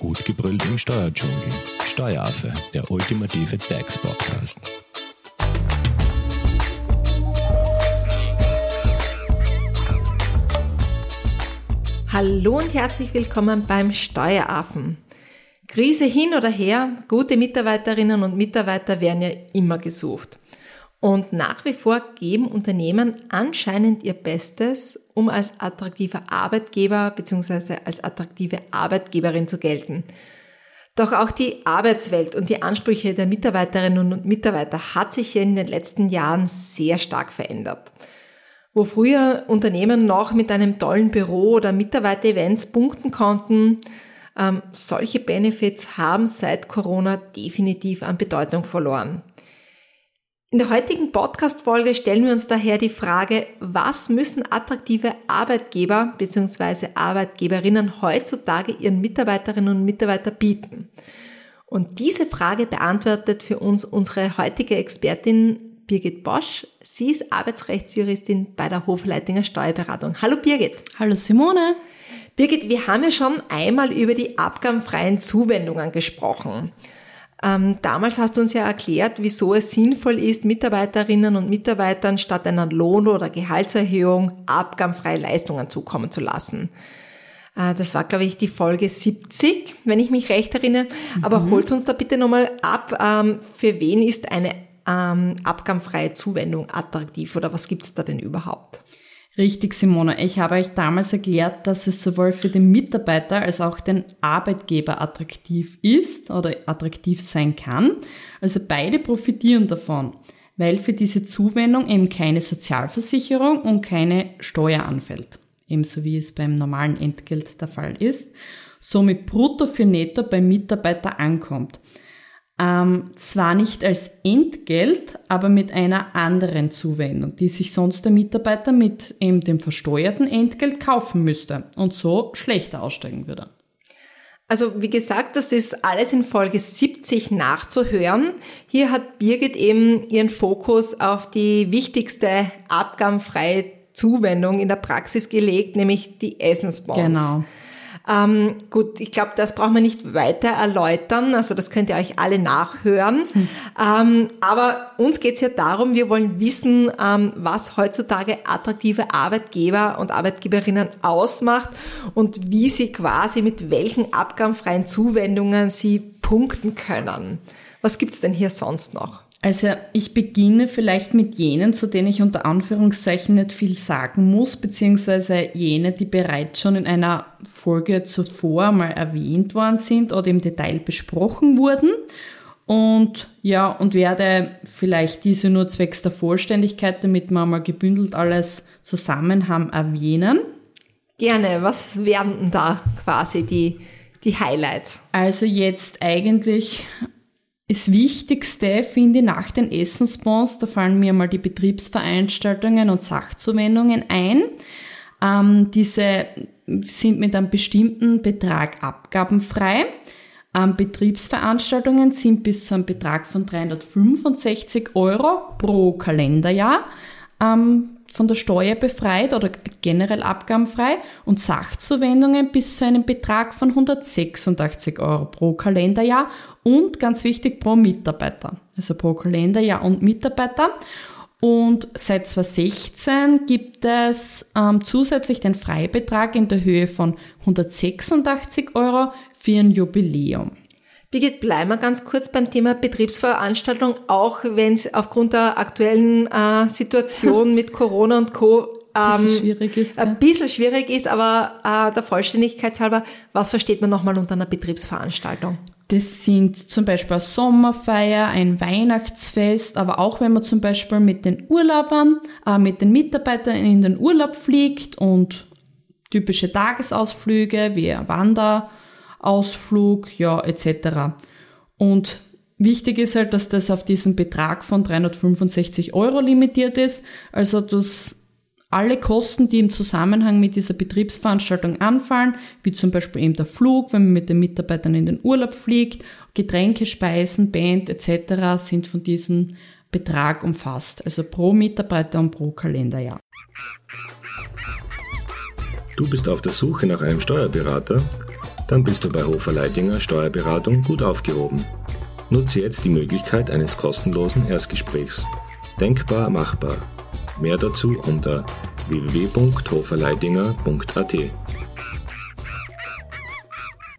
Gut gebrüllt im Steuerdschungel. Steueraffe, der ultimative DAX-Podcast. Hallo und herzlich willkommen beim Steueraffen. Krise hin oder her, gute Mitarbeiterinnen und Mitarbeiter werden ja immer gesucht. Und nach wie vor geben Unternehmen anscheinend ihr Bestes, um als attraktiver Arbeitgeber bzw. als attraktive Arbeitgeberin zu gelten. Doch auch die Arbeitswelt und die Ansprüche der Mitarbeiterinnen und Mitarbeiter hat sich in den letzten Jahren sehr stark verändert. Wo früher Unternehmen noch mit einem tollen Büro oder Mitarbeiter-Events punkten konnten, ähm, solche Benefits haben seit Corona definitiv an Bedeutung verloren. In der heutigen Podcast-Folge stellen wir uns daher die Frage, was müssen attraktive Arbeitgeber bzw. Arbeitgeberinnen heutzutage ihren Mitarbeiterinnen und Mitarbeitern bieten? Und diese Frage beantwortet für uns unsere heutige Expertin Birgit Bosch. Sie ist Arbeitsrechtsjuristin bei der Hofleitinger Steuerberatung. Hallo Birgit. Hallo Simone. Birgit, wir haben ja schon einmal über die abgabenfreien Zuwendungen gesprochen. Ähm, damals hast du uns ja erklärt, wieso es sinnvoll ist, Mitarbeiterinnen und Mitarbeitern statt einer Lohn- oder Gehaltserhöhung abgabenfreie Leistungen zukommen zu lassen. Äh, das war, glaube ich, die Folge 70, wenn ich mich recht erinnere. Mhm. Aber holt uns da bitte nochmal ab, ähm, für wen ist eine ähm, abgabenfreie Zuwendung attraktiv oder was gibt's da denn überhaupt? Richtig, Simone. Ich habe euch damals erklärt, dass es sowohl für den Mitarbeiter als auch den Arbeitgeber attraktiv ist oder attraktiv sein kann. Also beide profitieren davon, weil für diese Zuwendung eben keine Sozialversicherung und keine Steuer anfällt. Ebenso wie es beim normalen Entgelt der Fall ist. Somit brutto für netto beim Mitarbeiter ankommt ähm, zwar nicht als Entgelt, aber mit einer anderen Zuwendung, die sich sonst der Mitarbeiter mit eben dem versteuerten Entgelt kaufen müsste und so schlechter aussteigen würde. Also wie gesagt, das ist alles in Folge 70 nachzuhören. Hier hat Birgit eben ihren Fokus auf die wichtigste abgabenfreie Zuwendung in der Praxis gelegt, nämlich die Essensbonds. Genau. Ähm, gut, ich glaube, das braucht man nicht weiter erläutern. Also das könnt ihr euch alle nachhören. Hm. Ähm, aber uns geht es ja darum, wir wollen wissen, ähm, was heutzutage attraktive Arbeitgeber und Arbeitgeberinnen ausmacht und wie sie quasi mit welchen abgabenfreien Zuwendungen sie punkten können. Was gibt's denn hier sonst noch? Also ich beginne vielleicht mit jenen, zu denen ich unter Anführungszeichen nicht viel sagen muss, beziehungsweise jene, die bereits schon in einer Folge zuvor mal erwähnt worden sind oder im Detail besprochen wurden. Und ja, und werde vielleicht diese nur zwecks der Vollständigkeit, damit wir mal gebündelt alles zusammen haben, erwähnen. Gerne, was wären denn da quasi die, die Highlights? Also jetzt eigentlich das Wichtigste finde ich nach den Essensbons, da fallen mir mal die Betriebsveranstaltungen und Sachzuwendungen ein. Ähm, diese sind mit einem bestimmten Betrag abgabenfrei. Ähm, Betriebsveranstaltungen sind bis zu einem Betrag von 365 Euro pro Kalenderjahr ähm, von der Steuer befreit oder generell abgabenfrei und Sachzuwendungen bis zu einem Betrag von 186 Euro pro Kalenderjahr und ganz wichtig pro Mitarbeiter. Also pro Kalenderjahr und Mitarbeiter. Und seit 2016 gibt es ähm, zusätzlich den Freibetrag in der Höhe von 186 Euro für ein Jubiläum. Birgit, bleiben wir ganz kurz beim Thema Betriebsveranstaltung, auch wenn es aufgrund der aktuellen äh, Situation mit Corona und Co. Ähm, schwierig ist, ein bisschen schwierig ist, aber äh, der Vollständigkeit halber, was versteht man nochmal unter einer Betriebsveranstaltung? Das sind zum Beispiel eine Sommerfeier, ein Weihnachtsfest, aber auch wenn man zum Beispiel mit den Urlaubern, äh, mit den Mitarbeitern in den Urlaub fliegt und typische Tagesausflüge wie ein Wander, Ausflug, ja, etc. Und wichtig ist halt, dass das auf diesen Betrag von 365 Euro limitiert ist. Also dass alle Kosten, die im Zusammenhang mit dieser Betriebsveranstaltung anfallen, wie zum Beispiel eben der Flug, wenn man mit den Mitarbeitern in den Urlaub fliegt, Getränke, Speisen, Band etc. sind von diesem Betrag umfasst. Also pro Mitarbeiter und pro Kalenderjahr. Du bist auf der Suche nach einem Steuerberater? Dann bist du bei Hofer Leidinger Steuerberatung gut aufgehoben. Nutze jetzt die Möglichkeit eines kostenlosen Erstgesprächs. Denkbar machbar. Mehr dazu unter www.hoferleidinger.at.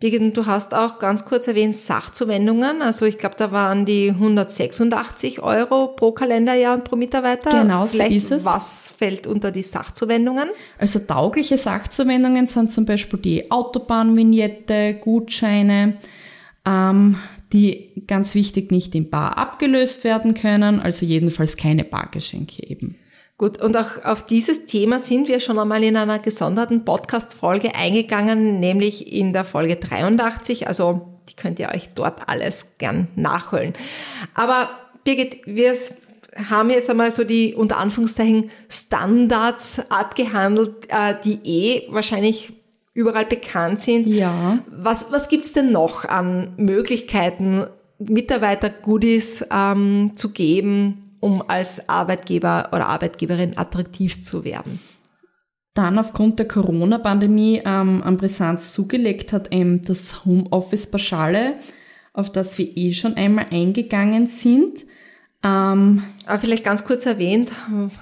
Birgit, du hast auch ganz kurz erwähnt Sachzuwendungen. Also ich glaube, da waren die 186 Euro pro Kalenderjahr und pro Mitarbeiter. Genau, so ist es. Was fällt unter die Sachzuwendungen? Also taugliche Sachzuwendungen sind zum Beispiel die Autobahnvignette, Gutscheine, ähm, die ganz wichtig nicht in Bar abgelöst werden können, also jedenfalls keine Bargeschenke eben. Gut, und auch auf dieses Thema sind wir schon einmal in einer gesonderten Podcast-Folge eingegangen, nämlich in der Folge 83. Also die könnt ihr euch dort alles gern nachholen. Aber Birgit, wir haben jetzt einmal so die unter Anführungszeichen Standards abgehandelt, äh, die eh wahrscheinlich überall bekannt sind. Ja. Was, was gibt's denn noch an Möglichkeiten, Mitarbeiter-Goodies ähm, zu geben, um als Arbeitgeber oder Arbeitgeberin attraktiv zu werden. Dann aufgrund der Corona-Pandemie ähm, an Brisanz zugelegt hat eben das Homeoffice-Pauschale, auf das wir eh schon einmal eingegangen sind. Ähm, Aber vielleicht ganz kurz erwähnt,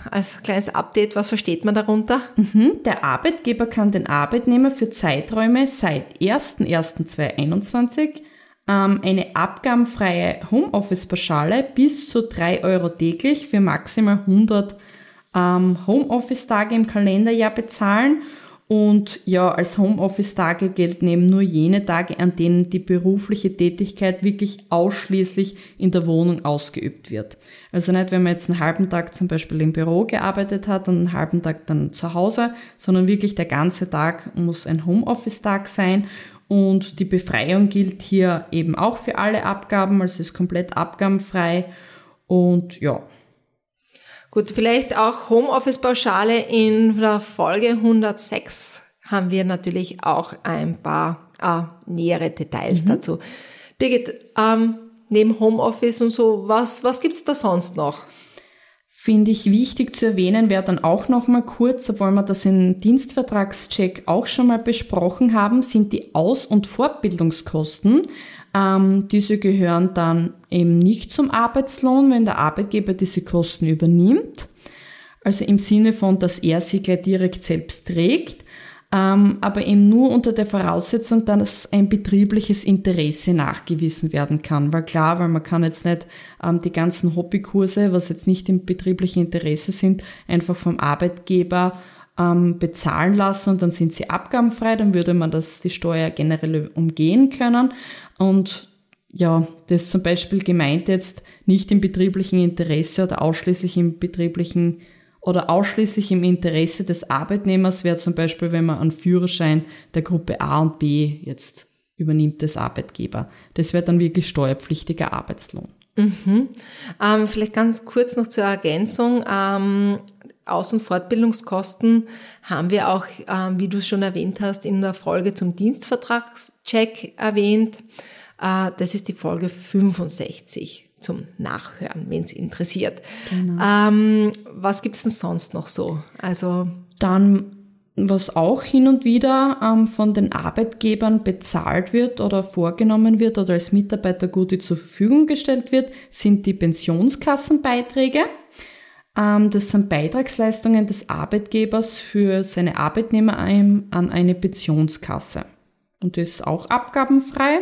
als kleines Update, was versteht man darunter? Mhm, der Arbeitgeber kann den Arbeitnehmer für Zeiträume seit 01.01.2021 ähm, eine abgabenfreie Homeoffice-Pauschale bis zu 3 Euro täglich für maximal 100 ähm, Homeoffice-Tage im Kalenderjahr bezahlen. Und ja, als Homeoffice-Tage gelten eben nur jene Tage, an denen die berufliche Tätigkeit wirklich ausschließlich in der Wohnung ausgeübt wird. Also nicht, wenn man jetzt einen halben Tag zum Beispiel im Büro gearbeitet hat und einen halben Tag dann zu Hause, sondern wirklich der ganze Tag muss ein Homeoffice-Tag sein. Und die Befreiung gilt hier eben auch für alle Abgaben, also ist komplett abgabenfrei. Und ja. Gut, vielleicht auch Homeoffice-Pauschale in der Folge 106 haben wir natürlich auch ein paar äh, nähere Details mhm. dazu. Birgit, ähm, neben Homeoffice und so, was, was gibt's da sonst noch? Finde ich wichtig zu erwähnen, wäre dann auch noch mal kurz, obwohl wir das im Dienstvertragscheck auch schon mal besprochen haben, sind die Aus- und Fortbildungskosten. Ähm, diese gehören dann eben nicht zum Arbeitslohn, wenn der Arbeitgeber diese Kosten übernimmt. Also im Sinne von, dass er sie gleich direkt selbst trägt aber eben nur unter der Voraussetzung, dass ein betriebliches Interesse nachgewiesen werden kann. Weil klar, weil man kann jetzt nicht ähm, die ganzen Hobbykurse, was jetzt nicht im betrieblichen Interesse sind, einfach vom Arbeitgeber ähm, bezahlen lassen und dann sind sie abgabenfrei, dann würde man das die Steuer generell umgehen können. Und ja, das zum Beispiel gemeint jetzt nicht im betrieblichen Interesse oder ausschließlich im betrieblichen oder ausschließlich im Interesse des Arbeitnehmers wäre zum Beispiel, wenn man einen Führerschein der Gruppe A und B jetzt übernimmt des Arbeitgeber. Das wäre dann wirklich steuerpflichtiger Arbeitslohn. Mhm. Ähm, vielleicht ganz kurz noch zur Ergänzung. Ähm, Aus- und Fortbildungskosten haben wir auch, ähm, wie du es schon erwähnt hast, in der Folge zum Dienstvertragscheck erwähnt. Äh, das ist die Folge 65 zum Nachhören, wenn es interessiert. Genau. Ähm, was gibt's denn sonst noch so? Also dann was auch hin und wieder ähm, von den Arbeitgebern bezahlt wird oder vorgenommen wird oder als Mitarbeitergute zur Verfügung gestellt wird, sind die Pensionskassenbeiträge. Ähm, das sind Beitragsleistungen des Arbeitgebers für seine Arbeitnehmer an eine Pensionskasse. Und das ist auch abgabenfrei.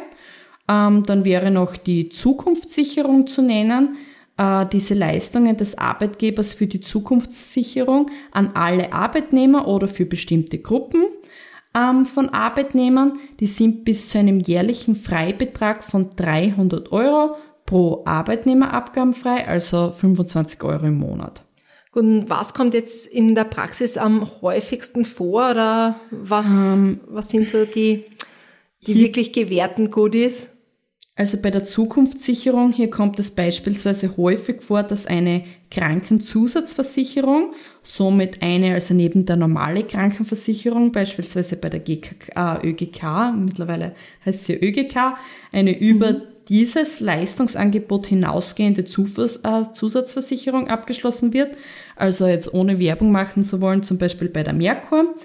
Ähm, dann wäre noch die Zukunftssicherung zu nennen. Äh, diese Leistungen des Arbeitgebers für die Zukunftssicherung an alle Arbeitnehmer oder für bestimmte Gruppen ähm, von Arbeitnehmern, die sind bis zu einem jährlichen Freibetrag von 300 Euro pro Arbeitnehmer abgabenfrei, also 25 Euro im Monat. Und was kommt jetzt in der Praxis am häufigsten vor oder was, ähm, was sind so die, die wirklich gewährten Goodies? Also bei der Zukunftssicherung, hier kommt es beispielsweise häufig vor, dass eine Krankenzusatzversicherung, somit eine, also neben der normale Krankenversicherung, beispielsweise bei der GK, äh, ÖGK, mittlerweile heißt sie ÖGK, eine über mhm. dieses Leistungsangebot hinausgehende Zufers äh, Zusatzversicherung abgeschlossen wird. Also jetzt ohne Werbung machen zu wollen, zum Beispiel bei der Merkur.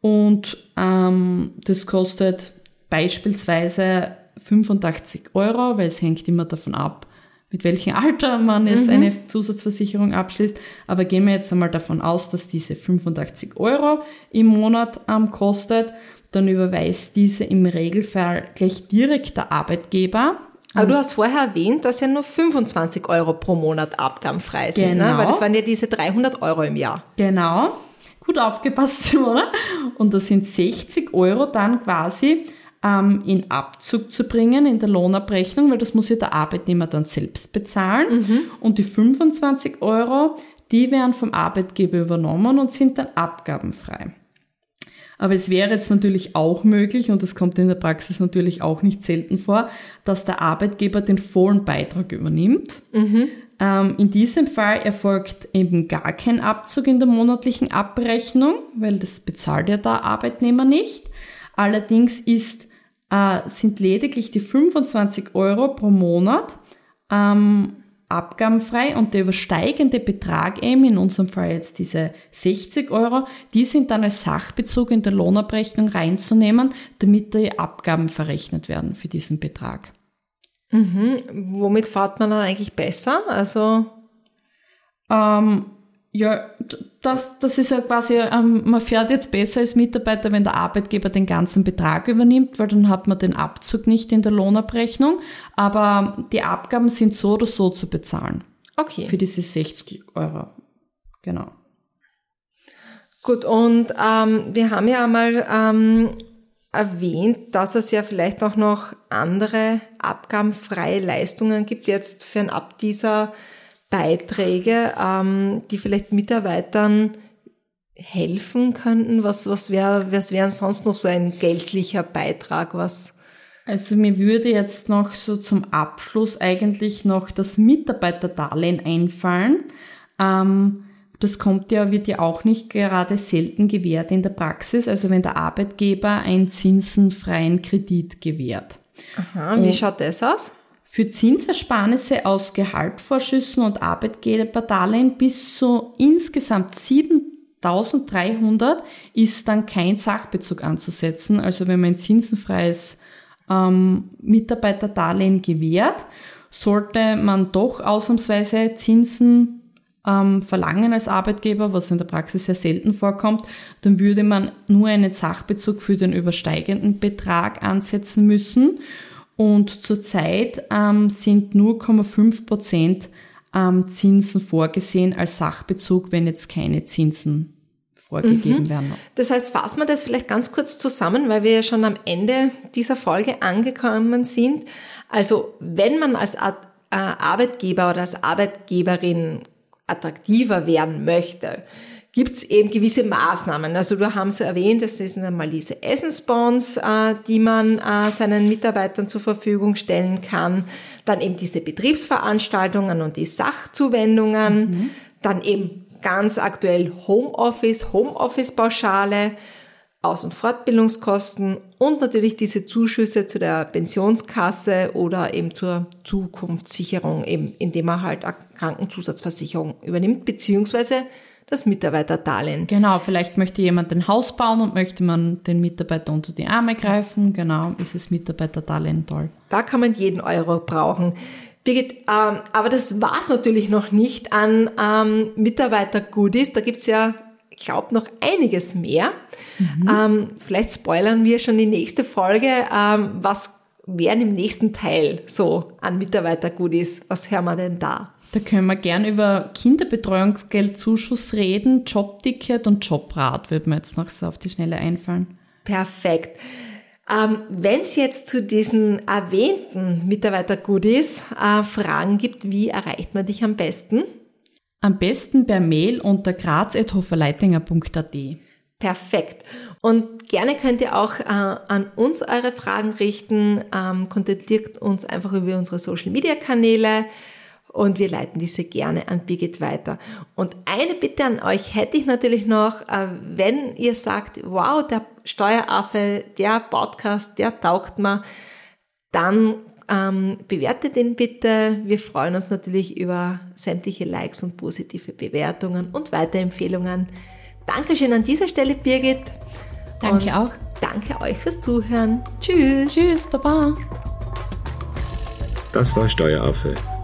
Und ähm, das kostet beispielsweise 85 Euro, weil es hängt immer davon ab, mit welchem Alter man jetzt mhm. eine Zusatzversicherung abschließt. Aber gehen wir jetzt einmal davon aus, dass diese 85 Euro im Monat ähm, kostet. Dann überweist diese im Regelfall gleich direkt der Arbeitgeber. Aber du hast vorher erwähnt, dass ja nur 25 Euro pro Monat abgabenfrei sind, genau. ne? weil das waren ja diese 300 Euro im Jahr. Genau. Gut aufgepasst, oder? Und das sind 60 Euro dann quasi ähm, in Abzug zu bringen in der Lohnabrechnung, weil das muss ja der Arbeitnehmer dann selbst bezahlen. Mhm. Und die 25 Euro, die werden vom Arbeitgeber übernommen und sind dann abgabenfrei. Aber es wäre jetzt natürlich auch möglich, und das kommt in der Praxis natürlich auch nicht selten vor, dass der Arbeitgeber den vollen Beitrag übernimmt. Mhm. Ähm, in diesem Fall erfolgt eben gar kein Abzug in der monatlichen Abrechnung, weil das bezahlt ja der Arbeitnehmer nicht. Allerdings ist äh, sind lediglich die 25 Euro pro Monat ähm, abgabenfrei und der übersteigende Betrag eben, in unserem Fall jetzt diese 60 Euro, die sind dann als Sachbezug in der Lohnabrechnung reinzunehmen, damit die Abgaben verrechnet werden für diesen Betrag. Mhm. Womit fährt man dann eigentlich besser? Also ähm, ja, das, das ist ja quasi, ähm, man fährt jetzt besser als Mitarbeiter, wenn der Arbeitgeber den ganzen Betrag übernimmt, weil dann hat man den Abzug nicht in der Lohnabrechnung. Aber die Abgaben sind so oder so zu bezahlen. Okay. Für diese 60 Euro. Genau. Gut, und ähm, wir haben ja einmal ähm, erwähnt, dass es ja vielleicht auch noch andere abgabenfreie Leistungen gibt, jetzt für ein Ab dieser Beiträge, ähm, die vielleicht Mitarbeitern helfen könnten? Was, was wäre, was wäre sonst noch so ein geldlicher Beitrag, was? Also mir würde jetzt noch so zum Abschluss eigentlich noch das Mitarbeiterdarlehen einfallen. Ähm, das kommt ja, wird ja auch nicht gerade selten gewährt in der Praxis. Also wenn der Arbeitgeber einen zinsenfreien Kredit gewährt. Aha, wie Und schaut das aus? Für Zinsersparnisse aus Gehaltvorschüssen und Arbeitgeberdarlehen bis zu insgesamt 7300 ist dann kein Sachbezug anzusetzen. Also wenn man ein zinsenfreies ähm, Mitarbeiterdarlehen gewährt, sollte man doch ausnahmsweise Zinsen ähm, verlangen als Arbeitgeber, was in der Praxis sehr selten vorkommt, dann würde man nur einen Sachbezug für den übersteigenden Betrag ansetzen müssen. Und zurzeit ähm, sind 0,5 Prozent ähm, Zinsen vorgesehen als Sachbezug, wenn jetzt keine Zinsen vorgegeben mhm. werden. Das heißt, fassen wir das vielleicht ganz kurz zusammen, weil wir ja schon am Ende dieser Folge angekommen sind. Also wenn man als äh, Arbeitgeber oder als Arbeitgeberin attraktiver werden möchte, gibt es eben gewisse Maßnahmen. Also du hast erwähnt, es sind einmal diese Essensbonds, äh, die man äh, seinen Mitarbeitern zur Verfügung stellen kann. Dann eben diese Betriebsveranstaltungen und die Sachzuwendungen. Mhm. Dann eben ganz aktuell Homeoffice, Homeoffice-Pauschale, Aus- und Fortbildungskosten und natürlich diese Zuschüsse zu der Pensionskasse oder eben zur Zukunftssicherung, eben indem man halt Krankenzusatzversicherung übernimmt, beziehungsweise das Mitarbeiterdarlehen. Genau, vielleicht möchte jemand ein Haus bauen und möchte man den Mitarbeiter unter die Arme greifen. Genau, ist das Mitarbeiterdarlehen toll. Da kann man jeden Euro brauchen. Birgit, ähm, aber das war's natürlich noch nicht an ähm, Mitarbeiter-Goodies. Da gibt's ja, ich glaube, noch einiges mehr. Mhm. Ähm, vielleicht spoilern wir schon die nächste Folge. Ähm, was wären im nächsten Teil so an Mitarbeiter-Goodies? Was hören wir denn da? Da können wir gern über Kinderbetreuungsgeldzuschuss reden, Jobticket und Jobrat, würde mir jetzt noch so auf die Schnelle einfallen. Perfekt. Ähm, Wenn es jetzt zu diesen erwähnten Mitarbeiter-Goodies äh, Fragen gibt, wie erreicht man dich am besten? Am besten per Mail unter graz.hoferleitinger.at. Perfekt. Und gerne könnt ihr auch äh, an uns eure Fragen richten. Ähm, kontaktiert uns einfach über unsere Social Media Kanäle und wir leiten diese gerne an Birgit weiter. Und eine Bitte an euch hätte ich natürlich noch, äh, wenn ihr sagt, wow, der Steueraffe, der Podcast, der taugt mir, dann ähm, bewertet ihn bitte. Wir freuen uns natürlich über sämtliche Likes und positive Bewertungen und Weiterempfehlungen. Dankeschön an dieser Stelle, Birgit. Danke und auch. Danke euch fürs Zuhören. Tschüss. Tschüss, Baba. Das war Steueraffe.